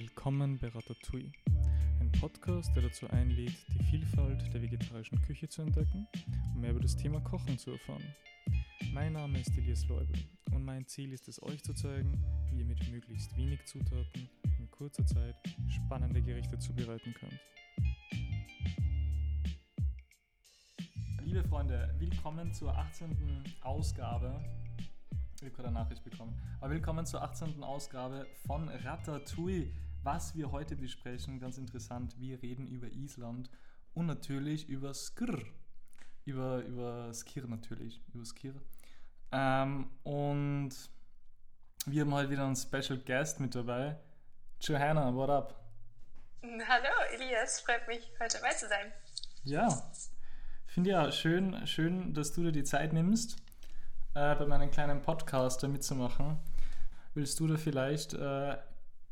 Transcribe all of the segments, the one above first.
Willkommen bei Ratatouille, ein Podcast, der dazu einlädt, die Vielfalt der vegetarischen Küche zu entdecken und mehr über das Thema Kochen zu erfahren. Mein Name ist Elias Leubel und mein Ziel ist es, euch zu zeigen, wie ihr mit möglichst wenig Zutaten in kurzer Zeit spannende Gerichte zubereiten könnt. Liebe Freunde, willkommen zur 18. Ausgabe ich habe gerade eine Nachricht bekommen. Aber willkommen zur 18. Ausgabe von Ratatouille. Was wir heute besprechen, ganz interessant, wir reden über Island und natürlich über Skr. Über, über Skir natürlich, über Skir. Ähm, und wir haben heute wieder einen Special Guest mit dabei. Johanna, what up? Hallo Elias, freut mich, heute dabei zu sein. Ja, finde ja schön, schön, dass du dir die Zeit nimmst äh, bei meinem kleinen Podcast mitzumachen. Willst du da vielleicht äh,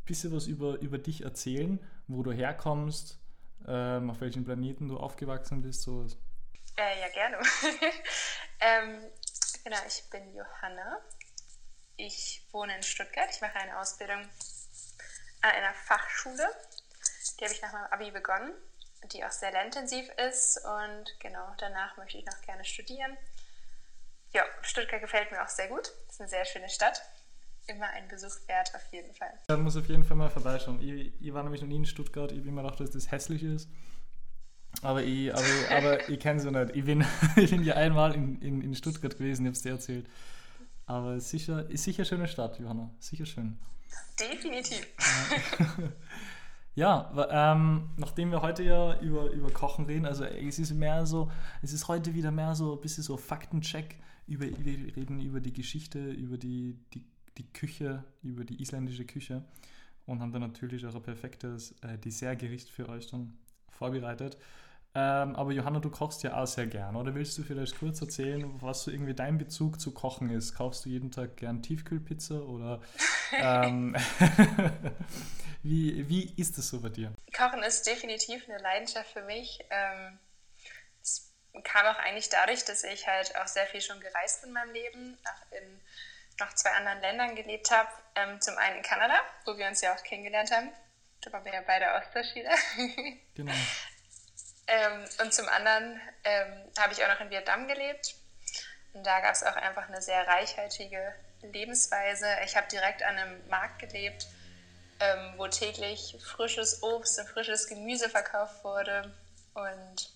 bisschen was über, über dich erzählen, wo du herkommst, ähm, auf welchen Planeten du aufgewachsen bist? Sowas? Äh, ja, gerne. ähm, genau, ich bin Johanna. Ich wohne in Stuttgart. Ich mache eine Ausbildung an einer Fachschule. Die habe ich nach meinem Abi begonnen, die auch sehr lehrintensiv ist. Und genau, danach möchte ich noch gerne studieren ja, Stuttgart gefällt mir auch sehr gut. Es ist eine sehr schöne Stadt. Immer ein Besuch wert, auf jeden Fall. Man muss auf jeden Fall mal vorbeischauen. Ich, ich war nämlich noch nie in Stuttgart. Ich bin mir gedacht, dass das hässlich ist. Aber ich, aber, aber ich kenne sie nicht. Ich bin, ich bin ja einmal in, in, in Stuttgart gewesen, ich habe es dir erzählt. Aber es ist sicher, ist sicher eine schöne Stadt, Johanna. Sicher schön. Definitiv. Ja, ähm, nachdem wir heute ja über, über Kochen reden, also es ist mehr so, es ist heute wieder mehr so ein bisschen so Faktencheck über, wir reden über die Geschichte, über die, die, die Küche, über die isländische Küche und haben dann natürlich auch ein perfektes äh, Dessertgericht für euch dann vorbereitet. Ähm, aber Johanna, du kochst ja auch sehr gern, oder willst du vielleicht kurz erzählen, was so irgendwie dein Bezug zu Kochen ist? Kaufst du jeden Tag gern Tiefkühlpizza oder ähm, wie, wie ist es so bei dir? Kochen ist definitiv eine Leidenschaft für mich. Ähm, kam auch eigentlich dadurch, dass ich halt auch sehr viel schon gereist in meinem Leben, nach, in noch zwei anderen Ländern gelebt habe. Ähm, zum einen in Kanada, wo wir uns ja auch kennengelernt haben. Da waren wir ja beide Austauschschüler. Genau. ähm, und zum anderen ähm, habe ich auch noch in Vietnam gelebt. Und da gab es auch einfach eine sehr reichhaltige Lebensweise. Ich habe direkt an einem Markt gelebt, ähm, wo täglich frisches Obst und frisches Gemüse verkauft wurde. Und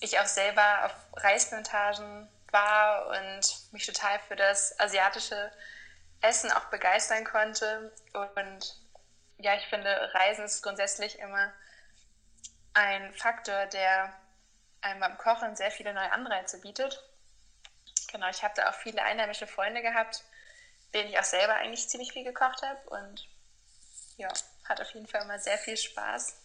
ich auch selber auf Reisplantagen war und mich total für das asiatische Essen auch begeistern konnte. Und ja, ich finde, Reisen ist grundsätzlich immer ein Faktor, der einem beim Kochen sehr viele neue Anreize bietet. Genau, ich habe da auch viele einheimische Freunde gehabt, denen ich auch selber eigentlich ziemlich viel gekocht habe. Und ja, hat auf jeden Fall immer sehr viel Spaß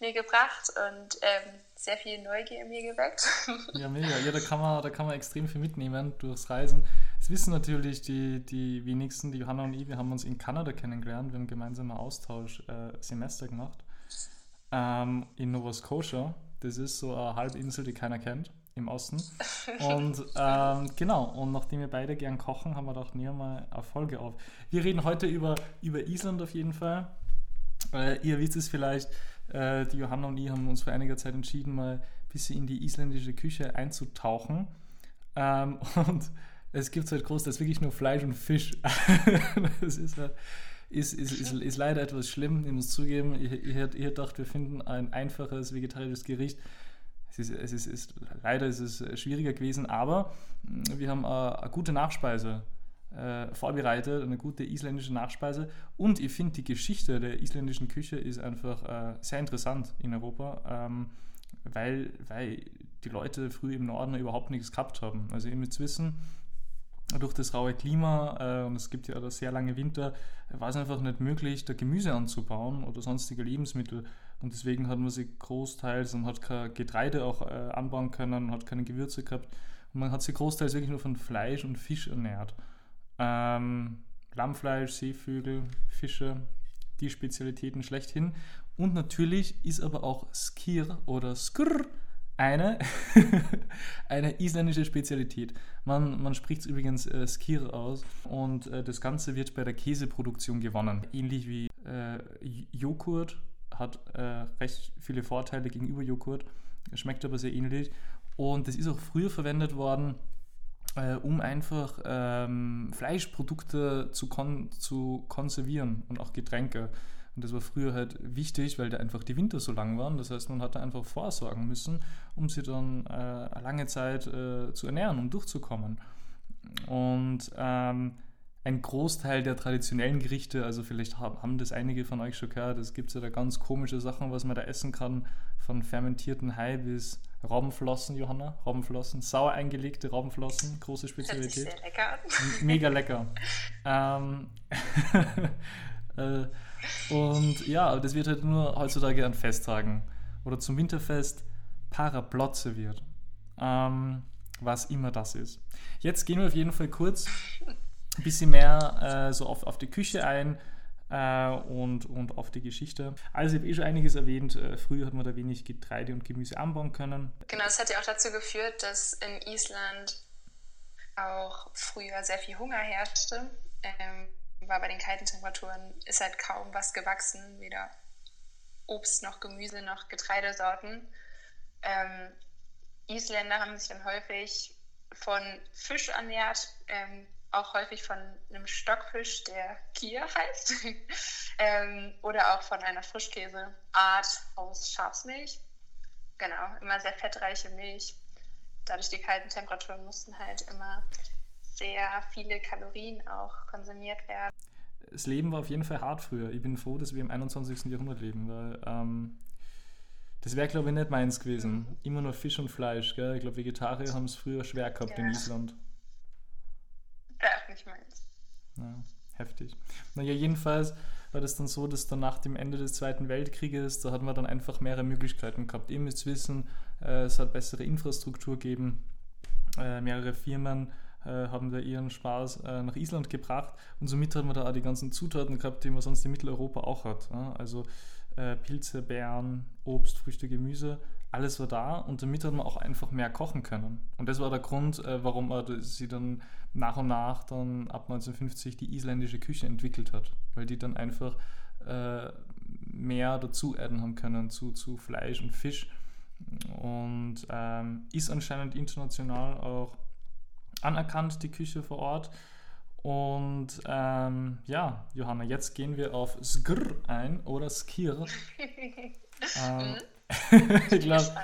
mir gebracht und ähm, sehr viel Neugier in mir geweckt. Ja, mega. Ja, da kann man, da kann man extrem viel mitnehmen durchs Reisen. Das wissen natürlich die, die wenigsten, die Johanna und ich, wir haben uns in Kanada kennengelernt, wir haben gemeinsam ein Austausch-Semester äh, gemacht ähm, in Nova Scotia. Das ist so eine Halbinsel, die keiner kennt im Osten. Und ähm, genau, und nachdem wir beide gern kochen, haben wir nehmen wir mal eine Folge auf. Wir reden heute über, über Island auf jeden Fall. Äh, ihr wisst es vielleicht, äh, die Johanna und ich haben uns vor einiger Zeit entschieden, mal ein bisschen in die isländische Küche einzutauchen. Ähm, und es gibt halt groß, das ist wirklich nur Fleisch und Fisch. das ist, halt, ist, ist, ist, ist, leider etwas schlimm, ich muss zugeben. Ich, ich, ich gedacht, wir finden ein einfaches vegetarisches Gericht. Es ist, es ist, ist, leider ist es schwieriger gewesen, aber wir haben eine, eine gute Nachspeise äh, vorbereitet, eine gute isländische Nachspeise. Und ich finde, die Geschichte der isländischen Küche ist einfach äh, sehr interessant in Europa, ähm, weil, weil die Leute früh im Norden überhaupt nichts gehabt haben. Also ihr müsst wissen, durch das raue Klima äh, und es gibt ja auch sehr lange Winter, war es einfach nicht möglich, da Gemüse anzubauen oder sonstige Lebensmittel. Und deswegen hat man sich großteils und hat kein Getreide auch äh, anbauen können, hat keine Gewürze gehabt. Und man hat sich großteils wirklich nur von Fleisch und Fisch ernährt. Ähm, Lammfleisch, Seevögel, Fische, die Spezialitäten schlechthin. Und natürlich ist aber auch Skir oder Skr eine, eine isländische Spezialität. Man, man spricht es übrigens äh, Skir aus und äh, das Ganze wird bei der Käseproduktion gewonnen. Ähnlich wie äh, Joghurt hat äh, recht viele Vorteile gegenüber Joghurt, schmeckt aber sehr ähnlich. Und das ist auch früher verwendet worden, äh, um einfach ähm, Fleischprodukte zu, kon zu konservieren und auch Getränke. Und das war früher halt wichtig, weil da einfach die Winter so lang waren. Das heißt, man hatte einfach vorsorgen müssen, um sie dann äh, lange Zeit äh, zu ernähren, um durchzukommen. Und ähm, ein Großteil der traditionellen Gerichte, also vielleicht haben das einige von euch schon gehört, es gibt ja da ganz komische Sachen, was man da essen kann, von fermentierten Hai bis Robbenflossen, Johanna, Robbenflossen, sauer eingelegte Robbenflossen, große Spezialität. Sehr lecker. Mega lecker. ähm, äh, und ja, das wird halt nur heutzutage an Festtagen oder zum Winterfest Parablot serviert. Ähm, was immer das ist. Jetzt gehen wir auf jeden Fall kurz ein bisschen mehr äh, so auf, auf die Küche ein und, und auf die Geschichte. Also ich habe eh schon einiges erwähnt. Äh, früher hat man da wenig Getreide und Gemüse anbauen können. Genau, das hat ja auch dazu geführt, dass in Island auch früher sehr viel Hunger herrschte. Ähm, weil bei den kalten Temperaturen ist halt kaum was gewachsen, weder Obst noch Gemüse noch Getreidesorten. Ähm, Isländer haben sich dann häufig von Fisch ernährt, ähm, auch häufig von einem Stockfisch, der Kier heißt, ähm, oder auch von einer Frischkäseart aus Schafsmilch. Genau, immer sehr fettreiche Milch. Dadurch die kalten Temperaturen mussten halt immer sehr viele Kalorien auch konsumiert werden. Das Leben war auf jeden Fall hart früher. Ich bin froh, dass wir im 21. Jahrhundert leben, weil ähm, das wäre, glaube ich, nicht meins gewesen. Immer nur Fisch und Fleisch. Gell? Ich glaube, Vegetarier haben es früher schwer gehabt ja. in Island. Ja, nicht meins. Ja, heftig. Naja, jedenfalls war das dann so, dass dann nach dem Ende des Zweiten Weltkrieges, da hatten wir dann einfach mehrere Möglichkeiten gehabt. Ihr müsst wissen, äh, es hat bessere Infrastruktur gegeben, äh, mehrere Firmen äh, haben da ihren Spaß äh, nach Island gebracht und somit hat man da auch die ganzen Zutaten gehabt, die man sonst in Mitteleuropa auch hat. Also äh, Pilze, Beeren, Obst, Früchte, Gemüse, alles war da und damit hat man auch einfach mehr kochen können. Und das war der Grund, äh, warum man sie dann nach und nach dann ab 1950 die isländische Küche entwickelt hat, weil die dann einfach äh, mehr dazu adden haben können zu, zu Fleisch und Fisch und ähm, ist anscheinend international auch anerkannt, die Küche vor Ort. Und ähm, ja, Johanna, jetzt gehen wir auf Skr ein oder Skir. ähm, ich glaube,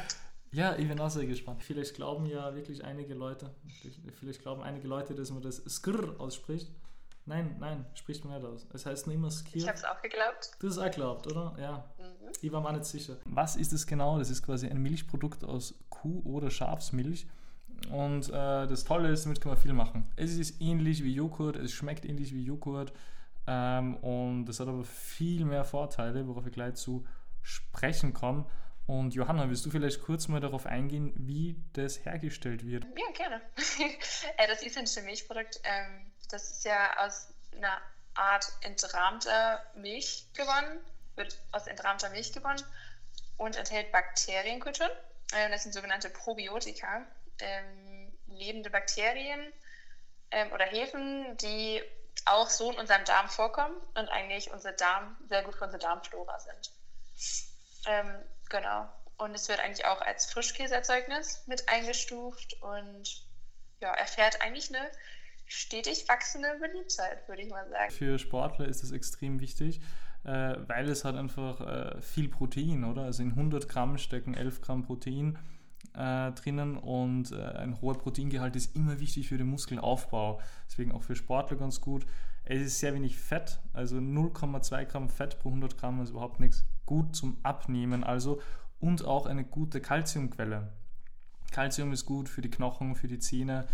ja, ich bin auch sehr gespannt. Vielleicht glauben ja wirklich einige Leute, vielleicht glauben einige Leute, dass man das Skr ausspricht. Nein, nein, spricht man nicht aus. Es heißt nur immer Skir. Ich habe es auch geglaubt. Du hast es auch geglaubt, oder? Ja. Mhm. Ich war mir nicht sicher. Was ist es genau? Das ist quasi ein Milchprodukt aus Kuh- oder Schafsmilch und äh, das Tolle ist, damit kann man viel machen. Es ist ähnlich wie Joghurt, es schmeckt ähnlich wie Joghurt ähm, und es hat aber viel mehr Vorteile, worauf ich gleich zu sprechen komme. Und Johanna, willst du vielleicht kurz mal darauf eingehen, wie das hergestellt wird? Ja, gerne. Äh, das isländische Milchprodukt, ähm, das ist ja aus einer Art entrahmter Milch gewonnen, wird aus entrahmter Milch gewonnen und enthält Bakterienkulturen. Äh, das sind sogenannte Probiotika ähm, lebende Bakterien ähm, oder Hefen, die auch so in unserem Darm vorkommen und eigentlich unser Darm sehr gut für unsere Darmflora sind. Genau. Und es wird eigentlich auch als Frischkäseerzeugnis mit eingestuft und ja, erfährt eigentlich eine stetig wachsende Beliebtheit, würde ich mal sagen. Für Sportler ist es extrem wichtig, äh, weil es hat einfach äh, viel Protein, oder? Also in 100 Gramm stecken 11 Gramm Protein äh, drinnen und ein hoher Proteingehalt ist immer wichtig für den Muskelaufbau. Deswegen auch für Sportler ganz gut. Es ist sehr wenig Fett, also 0,2 Gramm Fett pro 100 Gramm ist überhaupt nichts. Gut zum Abnehmen also und auch eine gute Kalziumquelle. Kalzium ist gut für die Knochen, für die Zähne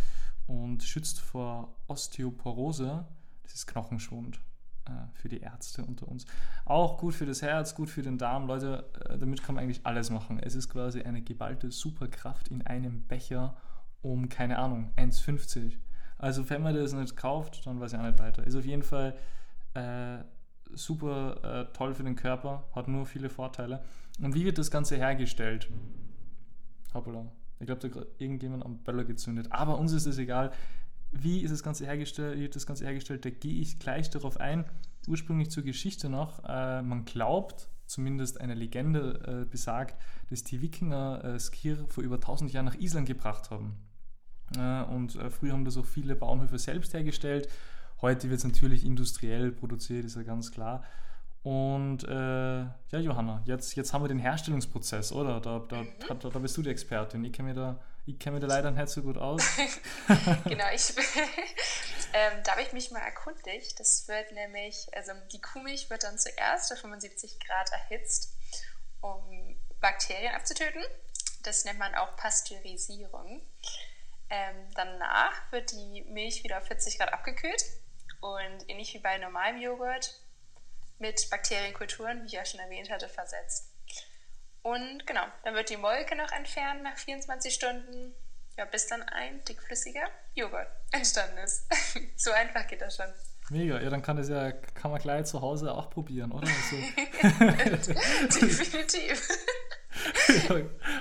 und schützt vor Osteoporose, das ist Knochenschwund. Äh, für die Ärzte unter uns. Auch gut für das Herz, gut für den Darm. Leute, äh, damit kann man eigentlich alles machen. Es ist quasi eine geballte Superkraft in einem Becher um, keine Ahnung, 1,50. Also wenn man das nicht kauft, dann weiß ich auch nicht weiter. Ist auf jeden Fall äh, super äh, toll für den Körper, hat nur viele Vorteile. Und wie wird das Ganze hergestellt? Hoppala. Ich glaube, da hat irgendjemand am Böller gezündet. Aber uns ist es egal. Wie ist das Ganze hergestellt? Wird das Ganze hergestellt? Da gehe ich gleich darauf ein. Ursprünglich zur Geschichte noch. Äh, man glaubt, zumindest eine Legende äh, besagt, dass die Wikinger äh, Skir vor über 1000 Jahren nach Island gebracht haben. Äh, und äh, früher haben das auch viele Bauernhöfe selbst hergestellt. Heute wird es natürlich industriell produziert, ist ja ganz klar. Und äh, ja, Johanna, jetzt, jetzt haben wir den Herstellungsprozess, oder? Da, da, mhm. da, da bist du die Expertin. Ich kenne mich, da, mich da leider nicht so gut aus. genau, ich ähm, da habe ich mich mal erkundigt. Das wird nämlich, also die Kuhmilch wird dann zuerst auf 75 Grad erhitzt, um Bakterien abzutöten. Das nennt man auch Pasteurisierung. Ähm, danach wird die Milch wieder auf 40 Grad abgekühlt und ähnlich wie bei normalem Joghurt mit Bakterienkulturen, wie ich ja schon erwähnt hatte, versetzt. Und genau, dann wird die Molke noch entfernt nach 24 Stunden, ja, bis dann ein dickflüssiger Joghurt entstanden ist. so einfach geht das schon. Mega, ja, dann kann das ja, kann man gleich zu Hause auch probieren, oder? Also, Definitiv.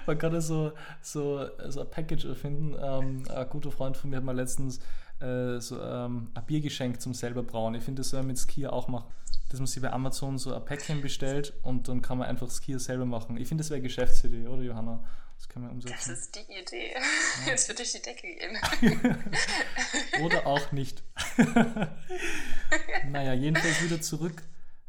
man kann das so, so, so ein Package erfinden. Ähm, ein guter Freund von mir hat mal letztens äh, so ähm, ein Biergeschenk zum selber brauen. Ich finde, das soll man mit Skier auch machen dass man sich bei Amazon so ein Päckchen bestellt und dann kann man einfach Skier selber machen. Ich finde, das wäre Geschäftsidee, oder Johanna? Das können wir umsetzen. Das ist die Idee. Ja. Jetzt wird durch die Decke gehen. oder auch nicht. naja, jedenfalls wieder zurück,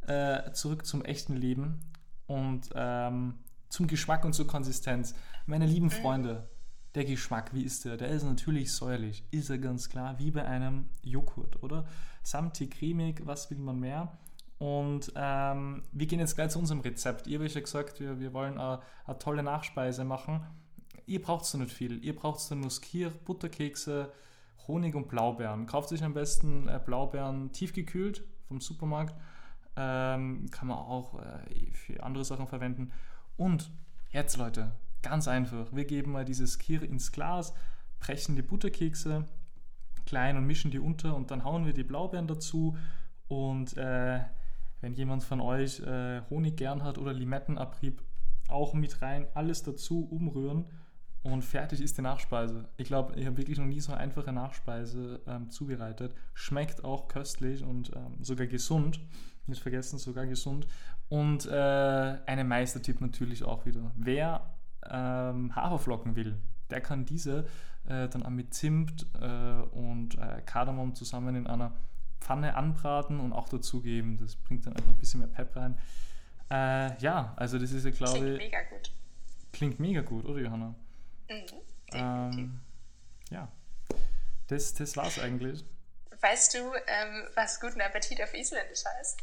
äh, zurück zum echten Leben und ähm, zum Geschmack und zur Konsistenz. Meine lieben mhm. Freunde, der Geschmack, wie ist der? Der ist natürlich säuerlich, ist er ganz klar, wie bei einem Joghurt, oder? Samtig, cremig, was will man mehr? Und ähm, wir gehen jetzt gleich zu unserem Rezept. Ihr habt ja gesagt, wir, wir wollen eine, eine tolle Nachspeise machen. Ihr braucht so nicht viel. Ihr braucht so nur Skier, Butterkekse, Honig und Blaubeeren. Kauft sich am besten äh, Blaubeeren tiefgekühlt vom Supermarkt. Ähm, kann man auch äh, für andere Sachen verwenden. Und jetzt, Leute, ganz einfach. Wir geben mal dieses Skier ins Glas, brechen die Butterkekse klein und mischen die unter und dann hauen wir die Blaubeeren dazu und äh, wenn jemand von euch äh, Honig gern hat oder Limettenabrieb, auch mit rein, alles dazu umrühren und fertig ist die Nachspeise. Ich glaube, ich habe wirklich noch nie so eine einfache Nachspeise ähm, zubereitet. Schmeckt auch köstlich und ähm, sogar gesund. Nicht vergessen, sogar gesund. Und äh, einen Meistertipp natürlich auch wieder. Wer ähm, Haferflocken will, der kann diese äh, dann auch mit Zimt äh, und äh, Kardamom zusammen in einer Pfanne anbraten und auch dazugeben. Das bringt dann einfach ein bisschen mehr Pep rein. Äh, ja, also das ist ja, glaube ich. Klingt mega gut. Klingt mega gut, oder Johanna? Mhm, ähm, ja, das, das war's eigentlich. Weißt du, ähm, was guten Appetit auf Isländisch heißt?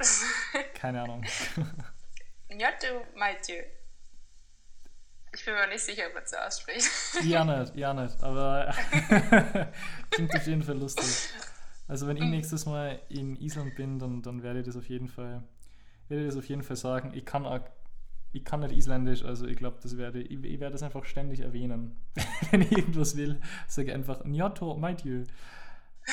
Keine Ahnung. Njotu Maitju. Ich bin mir nicht sicher, ob man so ausspricht. Ja, nicht, ja, nicht, aber klingt auf jeden Fall lustig. Also wenn ich nächstes Mal in Island bin, dann, dann werde ich das auf jeden Fall, werde ich das auf jeden Fall sagen. Ich kann auch, ich kann nicht Isländisch, also ich glaube, das werde ich, ich werde das einfach ständig erwähnen. wenn ich irgendwas will, sage ich einfach Njoto Maitjö.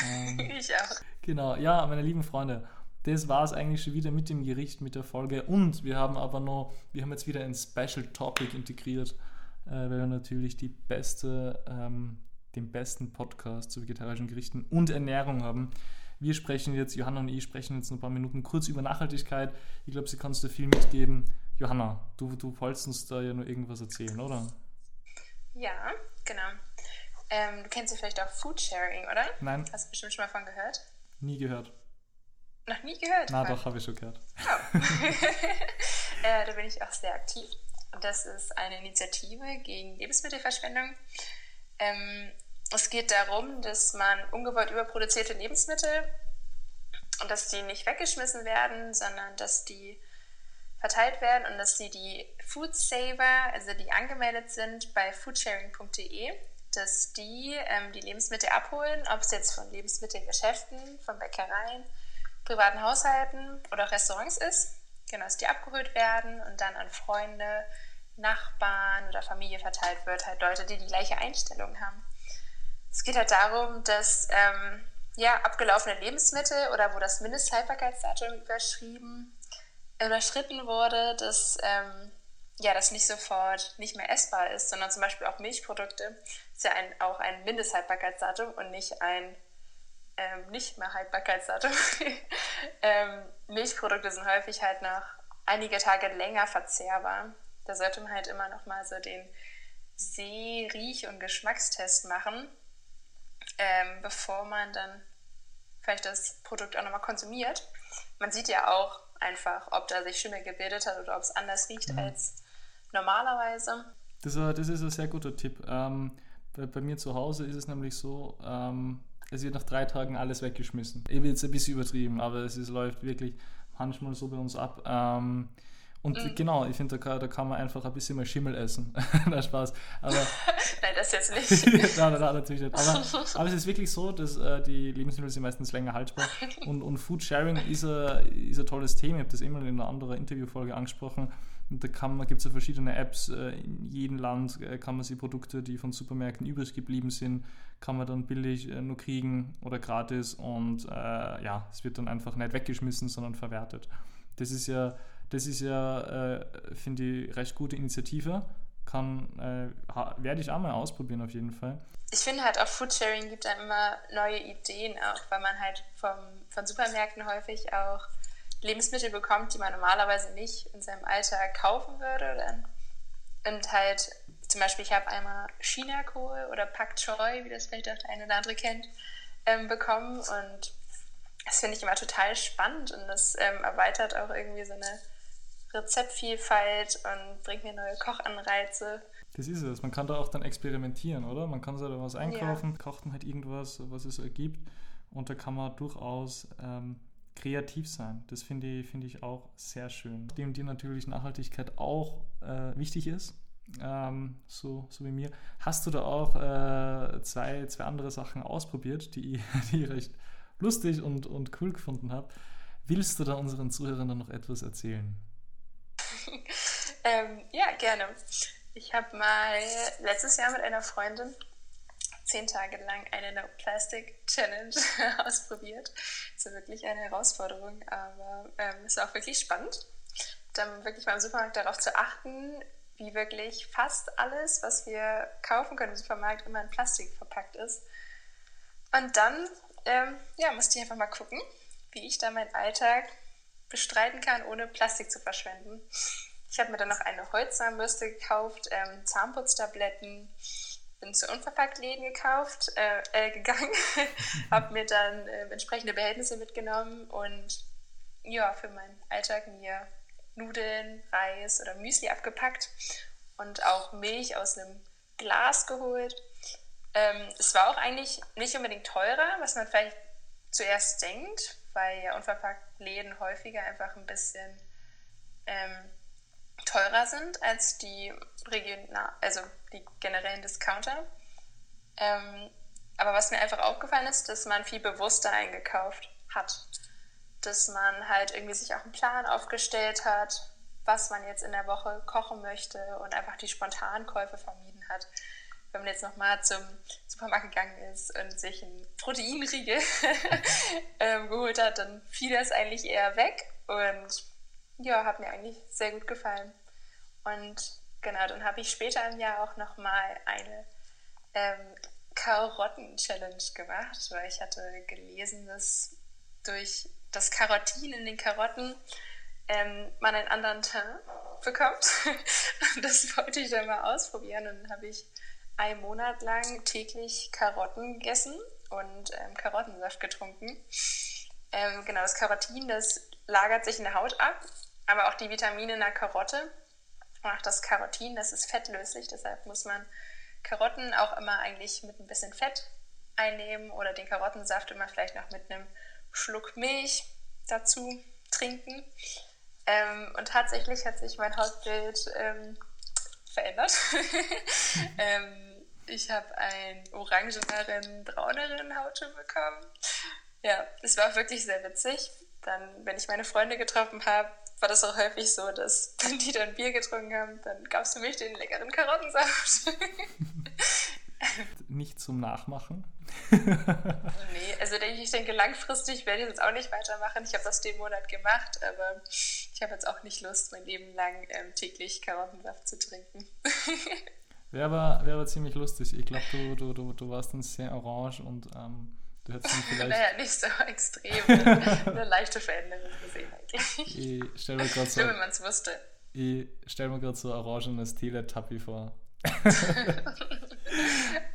Ähm, ich auch. Genau, ja, meine lieben Freunde, das war es eigentlich schon wieder mit dem Gericht, mit der Folge. Und wir haben aber noch, wir haben jetzt wieder ein Special Topic integriert, äh, weil wir natürlich die beste ähm, den besten Podcast zu vegetarischen Gerichten und Ernährung haben. Wir sprechen jetzt, Johanna und ich sprechen jetzt ein paar Minuten kurz über Nachhaltigkeit. Ich glaube, sie kannst du viel mitgeben. Johanna, du, du wolltest uns da ja nur irgendwas erzählen, oder? Ja, genau. Ähm, du kennst ja vielleicht auch Foodsharing, oder? Nein. Hast du bestimmt schon mal von gehört? Nie gehört. Noch nie gehört? Na doch, habe ich schon gehört. Oh. äh, da bin ich auch sehr aktiv. Das ist eine Initiative gegen Lebensmittelverschwendung. Ähm, es geht darum, dass man ungewollt überproduzierte Lebensmittel und dass die nicht weggeschmissen werden, sondern dass die verteilt werden und dass die die Food Saver, also die angemeldet sind bei foodsharing.de, dass die ähm, die Lebensmittel abholen, ob es jetzt von Lebensmittelgeschäften, von Bäckereien, privaten Haushalten oder auch Restaurants ist. Genau, dass die abgeholt werden und dann an Freunde, Nachbarn oder Familie verteilt wird, halt Leute, die die gleiche Einstellung haben. Es geht halt darum, dass ähm, ja, abgelaufene Lebensmittel oder wo das Mindesthaltbarkeitsdatum überschrieben, überschritten wurde, dass ähm, ja, das nicht sofort nicht mehr essbar ist, sondern zum Beispiel auch Milchprodukte ist ja ein, auch ein Mindesthaltbarkeitsdatum und nicht ein ähm, nicht mehr Haltbarkeitsdatum. ähm, Milchprodukte sind häufig halt noch einige Tage länger verzehrbar. Da sollte man halt immer noch mal so den Seh-, Riech- und Geschmackstest machen, ähm, bevor man dann vielleicht das Produkt auch nochmal konsumiert. Man sieht ja auch einfach, ob da sich Schimmel gebildet hat oder ob es anders riecht mhm. als normalerweise. Das, das ist ein sehr guter Tipp. Ähm, bei, bei, mir zu Hause ist es nämlich so, ähm, es wird nach drei Tagen alles weggeschmissen. Ich bin jetzt ein bisschen übertrieben, aber es ist, läuft wirklich manchmal so bei uns ab. Ähm, und mhm. genau, ich finde, da, da, kann man einfach ein bisschen mal Schimmel essen. Na, Spaß. Aber, nein, das jetzt nicht. nein, nein, nein, natürlich nicht. Aber, aber es ist wirklich so, dass äh, die Lebensmittel sind meistens länger haltbar. Und, und Food Sharing ist ein, ist ein tolles Thema. Ich habe das immer in einer anderen Interviewfolge angesprochen. Und da gibt es ja verschiedene Apps. Äh, in jedem Land äh, kann man sich Produkte, die von Supermärkten übrig geblieben sind, kann man dann billig äh, nur kriegen oder gratis. Und äh, ja, es wird dann einfach nicht weggeschmissen, sondern verwertet. Das ist ja das ist ja, äh, finde ich, recht gute Initiative. Kann, äh, werde ich auch mal ausprobieren auf jeden Fall. Ich finde halt auch Foodsharing gibt einem immer neue Ideen auch, weil man halt vom, von Supermärkten häufig auch Lebensmittel bekommt, die man normalerweise nicht in seinem Alltag kaufen würde. Und halt, zum Beispiel, ich habe einmal China-Kohl oder Pak Choi, wie das vielleicht auch der eine oder andere kennt, ähm, bekommen. Und das finde ich immer total spannend und das ähm, erweitert auch irgendwie so eine Rezeptvielfalt und bringt mir neue Kochanreize. Das ist es. Man kann da auch dann experimentieren, oder? Man kann sich da was einkaufen, ja. kocht man halt irgendwas, was es ergibt. Und da kann man durchaus ähm, kreativ sein. Das finde ich, find ich auch sehr schön. Dem dir natürlich Nachhaltigkeit auch äh, wichtig ist, ähm, so, so wie mir. Hast du da auch äh, zwei, zwei andere Sachen ausprobiert, die, die ich recht lustig und, und cool gefunden habe? Willst du da unseren Zuhörern noch etwas erzählen? ähm, ja, gerne. Ich habe mal letztes Jahr mit einer Freundin zehn Tage lang eine No Plastic Challenge ausprobiert. Das ist wirklich eine Herausforderung, aber ähm, es war auch wirklich spannend, dann wirklich mal im Supermarkt darauf zu achten, wie wirklich fast alles, was wir kaufen können im Supermarkt, immer in Plastik verpackt ist. Und dann ähm, ja, musste ich einfach mal gucken, wie ich da meinen Alltag bestreiten kann, ohne Plastik zu verschwenden. Ich habe mir dann noch eine Holzzahnbürste gekauft, ähm, Zahnputztabletten, bin zu Unverpacktläden gekauft, äh, äh, gegangen, habe mir dann äh, entsprechende Behältnisse mitgenommen und ja, für meinen Alltag mir Nudeln, Reis oder Müsli abgepackt und auch Milch aus einem Glas geholt. Ähm, es war auch eigentlich nicht unbedingt teurer, was man vielleicht zuerst denkt, weil ja unverpackt Läden häufiger einfach ein bisschen ähm, teurer sind als die regional, also die generellen Discounter. Ähm, aber was mir einfach aufgefallen ist, dass man viel bewusster eingekauft hat. Dass man halt irgendwie sich auch einen Plan aufgestellt hat, was man jetzt in der Woche kochen möchte und einfach die Spontankäufe vermieden hat wenn man jetzt nochmal zum Supermarkt gegangen ist und sich ein Proteinriegel ähm, geholt hat, dann fiel das eigentlich eher weg und ja, hat mir eigentlich sehr gut gefallen. Und genau, dann habe ich später im Jahr auch nochmal eine ähm, Karotten-Challenge gemacht, weil ich hatte gelesen, dass durch das Karotin in den Karotten ähm, man einen anderen Teint bekommt. das wollte ich dann mal ausprobieren und dann habe ich einen Monat lang täglich Karotten gegessen und ähm, Karottensaft getrunken. Ähm, genau, das Karotin, das lagert sich in der Haut ab, aber auch die Vitamine in der Karotte und auch das Karotin, das ist fettlöslich, deshalb muss man Karotten auch immer eigentlich mit ein bisschen Fett einnehmen oder den Karottensaft immer vielleicht noch mit einem Schluck Milch dazu trinken. Ähm, und tatsächlich hat sich mein Hautbild ähm, verändert. ähm, ich habe einen orangeneren, brauneren Hautton bekommen. Ja, es war wirklich sehr witzig. Dann, wenn ich meine Freunde getroffen habe, war das auch häufig so, dass wenn die dann Bier getrunken haben, dann gab es für mich den leckeren Karottensaft. Nicht zum Nachmachen. nee, also ich denke, langfristig werde ich jetzt auch nicht weitermachen. Ich habe das den Monat gemacht, aber ich habe jetzt auch nicht Lust, mein Leben lang ähm, täglich Karottensaft zu trinken. Wäre aber, wär aber ziemlich lustig. Ich glaube, du, du, du, du warst dann sehr orange und ähm, du hättest dann vielleicht. naja, nicht so extrem. Eine leichte Veränderung gesehen eigentlich. Ich stelle mir gerade so. wenn man es wusste. Ich stelle mir gerade so orangenes Teletubby vor. ja,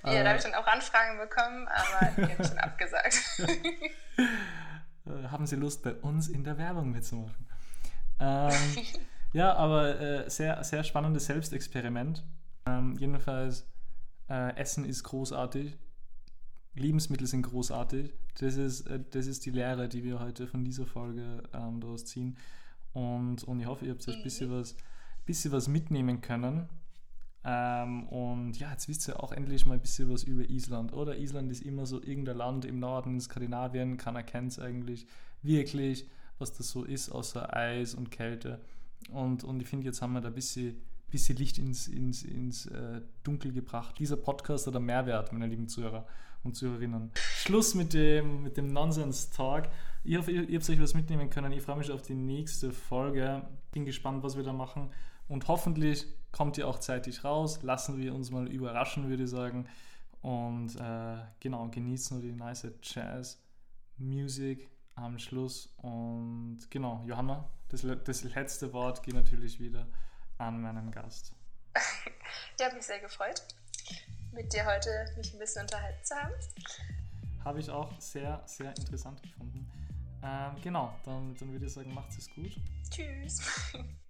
da habe ich dann auch Anfragen bekommen, aber die habe ich dann abgesagt. Haben Sie Lust, bei uns in der Werbung mitzumachen? Ähm, ja, aber äh, sehr, sehr spannendes Selbstexperiment. Ähm, jedenfalls, äh, Essen ist großartig. Lebensmittel sind großartig. Das ist, äh, das ist die Lehre, die wir heute von dieser Folge ähm, daraus ziehen. Und, und ich hoffe, ihr habt euch ein bisschen was, bisschen was mitnehmen können. Ähm, und ja, jetzt wisst ihr auch endlich mal ein bisschen was über Island. Oder Island ist immer so irgendein Land im Norden in Skandinavien. Keiner kennt es eigentlich wirklich, was das so ist, außer Eis und Kälte. Und, und ich finde, jetzt haben wir da ein bisschen, bisschen Licht ins, ins, ins äh, Dunkel gebracht. Dieser Podcast hat einen Mehrwert, meine lieben Zuhörer und Zuhörerinnen. Schluss mit dem, mit dem Nonsense-Talk. Ich hoffe, ihr, ihr habt euch was mitnehmen können. Ich freue mich auf die nächste Folge. Bin gespannt, was wir da machen. Und hoffentlich kommt ihr auch zeitig raus. Lassen wir uns mal überraschen, würde ich sagen. Und äh, genau, genießen wir die nice Jazz-Musik am Schluss. Und genau, Johanna, das, das letzte Wort geht natürlich wieder an meinen Gast. Ich habe mich sehr gefreut, mit dir heute mich ein bisschen unterhalten zu haben. Habe ich auch sehr, sehr interessant gefunden. Ähm, genau, dann, dann würde ich sagen, macht es gut. Tschüss.